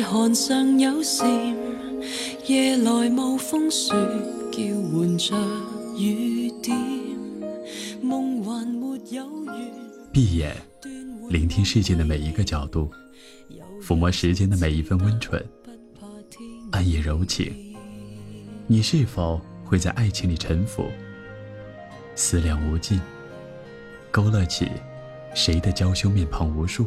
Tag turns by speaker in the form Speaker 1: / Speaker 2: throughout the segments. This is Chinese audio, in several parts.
Speaker 1: 夜寒有来风雪，叫唤着雨点。
Speaker 2: 闭眼，聆听世界的每一个角度，抚摸时间的每一份温存。暗夜柔情，你是否会在爱情里沉浮？思量无尽，勾勒起谁的娇羞面庞无数。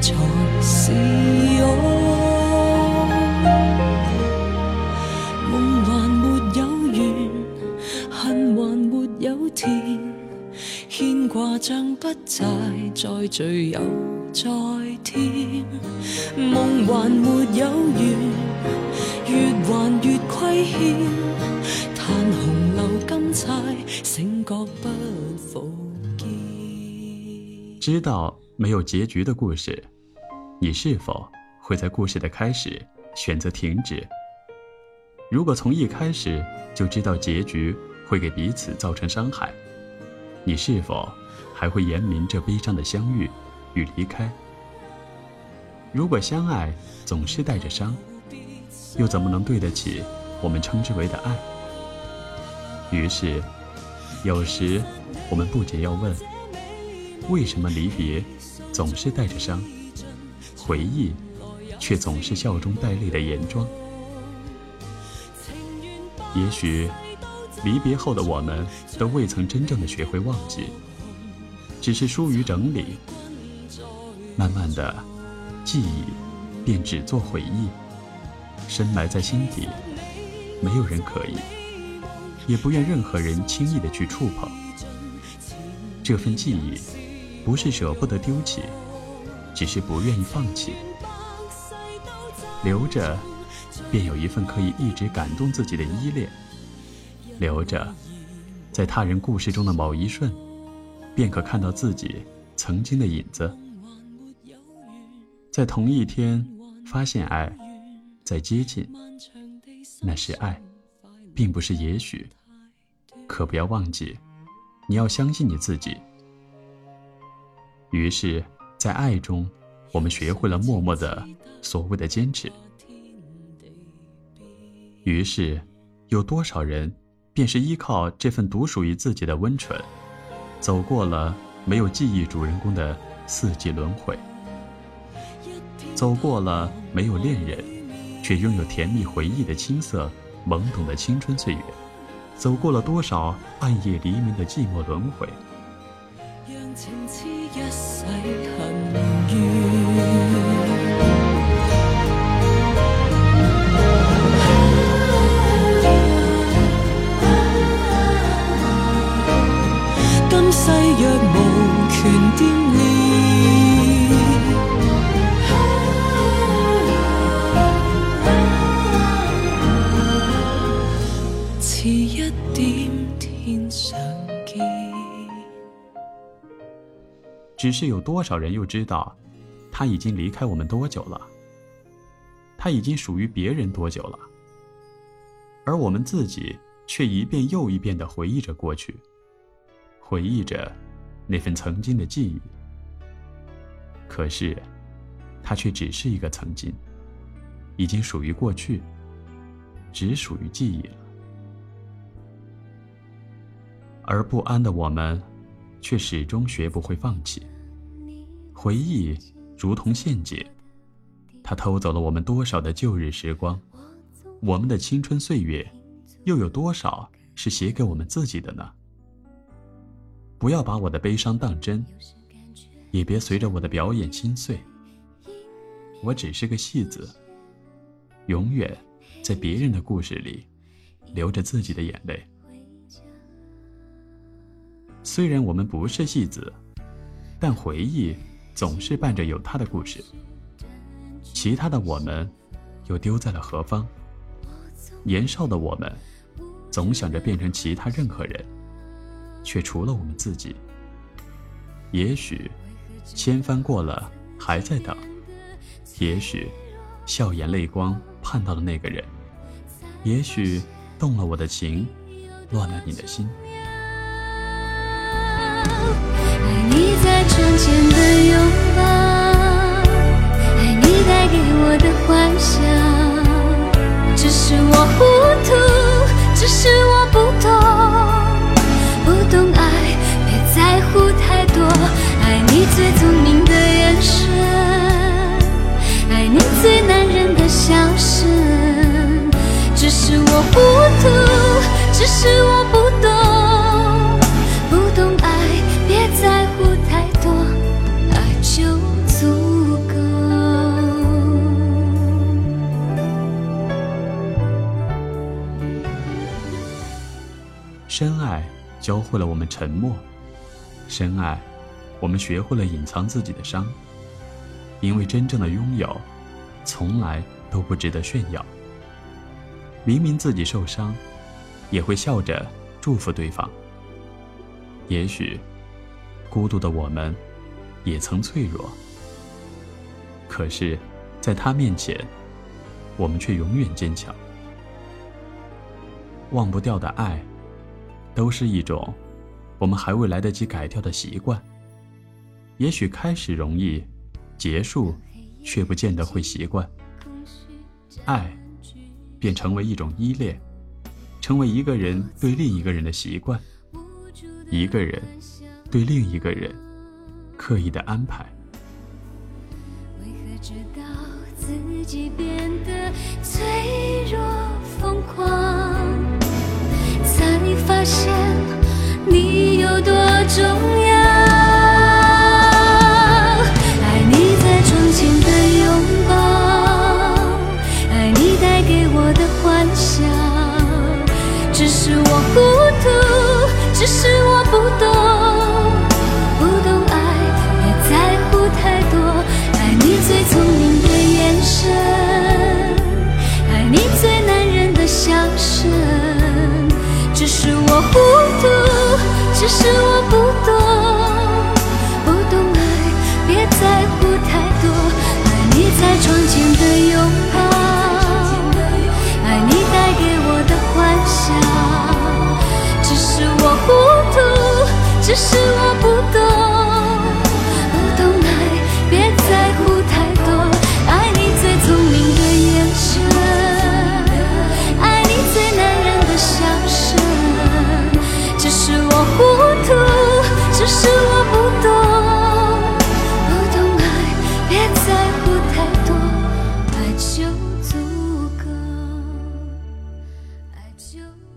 Speaker 2: 才是勇。
Speaker 1: 梦还没有完，恨还没有填，牵挂像不债，再聚又再添。梦还没有完，越还越亏欠，叹红楼金钗，醒觉不复。
Speaker 2: 知道没有结局的故事，你是否会在故事的开始选择停止？如果从一开始就知道结局会给彼此造成伤害，你是否还会延明这悲伤的相遇与离开？如果相爱总是带着伤，又怎么能对得起我们称之为的爱？于是，有时我们不仅要问。为什么离别总是带着伤，回忆却总是笑中带泪的颜妆？也许离别后的我们都未曾真正的学会忘记，只是疏于整理，慢慢的，记忆便只做回忆，深埋在心底，没有人可以，也不愿任何人轻易的去触碰这份记忆。不是舍不得丢弃，只是不愿意放弃。留着，便有一份可以一直感动自己的依恋；留着，在他人故事中的某一瞬，便可看到自己曾经的影子。在同一天发现爱，在接近，那是爱，并不是也许。可不要忘记，你要相信你自己。于是，在爱中，我们学会了默默的所谓的坚持。于是，有多少人便是依靠这份独属于自己的温存，走过了没有记忆主人公的四季轮回，走过了没有恋人却拥有甜蜜回忆的青涩懵懂的青春岁月，走过了多少暗夜黎明的寂寞轮回。
Speaker 1: 情痴一世恨怨，今世若无权惦念，迟一点天上见。
Speaker 2: 只是有多少人又知道，他已经离开我们多久了？他已经属于别人多久了？而我们自己却一遍又一遍地回忆着过去，回忆着那份曾经的记忆。可是，他却只是一个曾经，已经属于过去，只属于记忆了。而不安的我们。却始终学不会放弃。回忆如同陷阱，它偷走了我们多少的旧日时光？我们的青春岁月，又有多少是写给我们自己的呢？不要把我的悲伤当真，也别随着我的表演心碎。我只是个戏子，永远在别人的故事里流着自己的眼泪。虽然我们不是戏子，但回忆总是伴着有他的故事。其他的我们，又丢在了何方？年少的我们，总想着变成其他任何人，却除了我们自己。也许，千帆过了还在等；也许，笑眼泪光盼到了那个人；也许，动了我的情，乱了你的心。
Speaker 3: 爱你在窗前的拥抱，爱你带给我的幻想，只是我糊涂，只是我不懂，不懂。真爱
Speaker 2: 教会了我们沉默，深爱，我们学会了隐藏自己的伤，因为真正的拥有，从来都不值得炫耀。明明自己受伤，也会笑着祝福对方。也许，孤独的我们，也曾脆弱，可是，在他面前，我们却永远坚强。忘不掉的爱。都是一种我们还未来得及改掉的习惯。也许开始容易，结束却不见得会习惯。爱便成为一种依恋，成为一个人对另一个人的习惯，一个人对另一个人刻意的安排。
Speaker 3: 为何自己变得脆弱疯狂？发现。是我不懂，不懂爱，别在乎太多。爱你在窗前的拥抱，爱你带给我的幻想。只是我糊涂，只是我。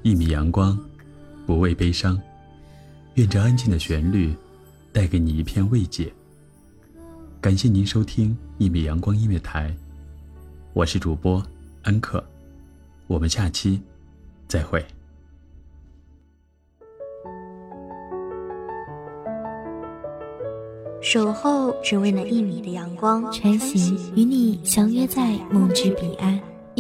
Speaker 3: 一米
Speaker 2: 阳光，不畏悲伤。愿这安静的旋律，带给你一片慰藉。感谢您收听一米阳光音乐台，我是主播安可，我们下期再会。
Speaker 4: 守候只为那一米的阳光，
Speaker 5: 穿行与你相约在梦之彼岸。